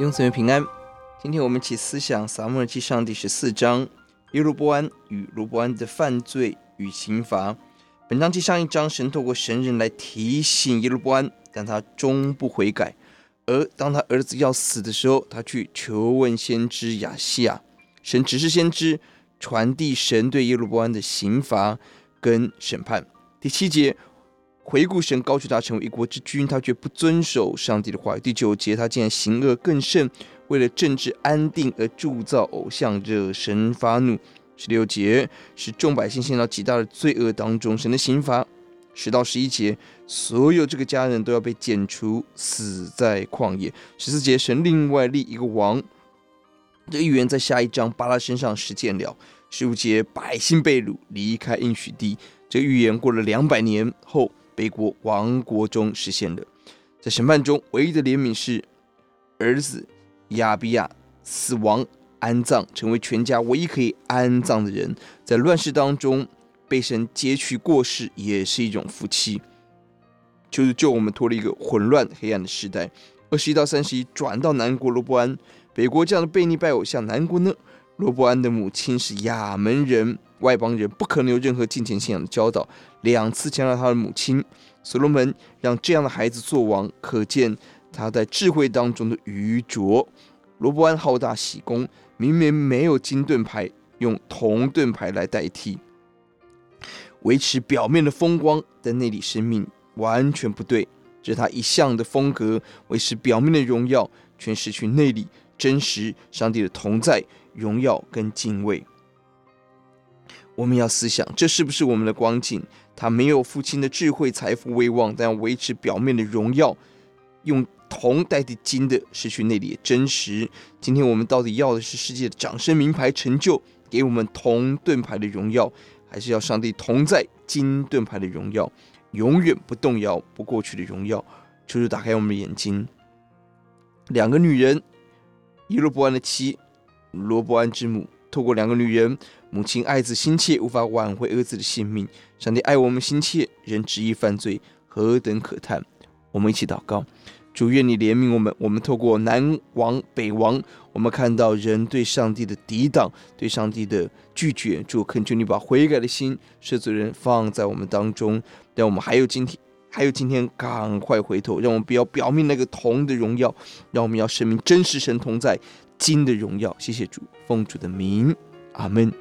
弟兄姊妹平安，今天我们一起思想撒母耳记上第十四章耶路伯安与罗伯安的犯罪与刑罚。本章记上一章，神透过神人来提醒耶路伯安，但他终不悔改。而当他儿子要死的时候，他去求问先知亚西亚，神指示先知传递神对耶路伯安的刑罚跟审判。第七节。回顾神高举他成为一国之君，他却不遵守上帝的话语。第九节，他竟然行恶更甚，为了政治安定而铸造偶像，惹神发怒。十六节，使众百姓陷到极大的罪恶当中。神的刑罚。十到十一节，所有这个家人都要被剪除，死在旷野。十四节，神另外立一个王。这个预言在下一章巴拉身上实践了。十五节，百姓被掳，离开应许地。这个预言过了两百年后。北国王国中实现的，在审判中唯一的怜悯是儿子亚比亚死亡安葬，成为全家唯一可以安葬的人。在乱世当中被神接去过世，也是一种福气，就是救我们脱离一个混乱黑暗的时代。二十一到三十一转到南国罗伯安，北国这样的悖逆拜偶像，南国呢？罗伯安的母亲是亚门人。外邦人不可能有任何金钱信仰的教导。两次强调他的母亲所罗门让这样的孩子做王，可见他在智慧当中的愚拙。罗伯安好大喜功，明明没有金盾牌，用铜盾牌来代替，维持表面的风光，但内里生命完全不对。这是他一向的风格，维持表面的荣耀，却失去内里真实上帝的同在、荣耀跟敬畏。我们要思想，这是不是我们的光景？他没有父亲的智慧、财富、威望，但要维持表面的荣耀，用铜代替金的，失去内里的真实。今天我们到底要的是世界的掌声、名牌、成就，给我们铜盾牌的荣耀，还是要上帝同在、金盾牌的荣耀，永远不动摇、不过去的荣耀？求主打开我们的眼睛。两个女人，伊罗波安的妻，罗伯安之母。透过两个女人，母亲爱子心切，无法挽回儿子的性命。上帝爱我们心切，人执意犯罪，何等可叹！我们一起祷告：主，愿你怜悯我们。我们透过南王、北王，我们看到人对上帝的抵挡，对上帝的拒绝。主，恳求你把悔改的心、赦罪人放在我们当中，让我们还有今天，还有今天，赶快回头，让我们不要表面那个铜的荣耀，让我们要声明真实神同在。金的荣耀，谢谢主，奉主的名，阿门。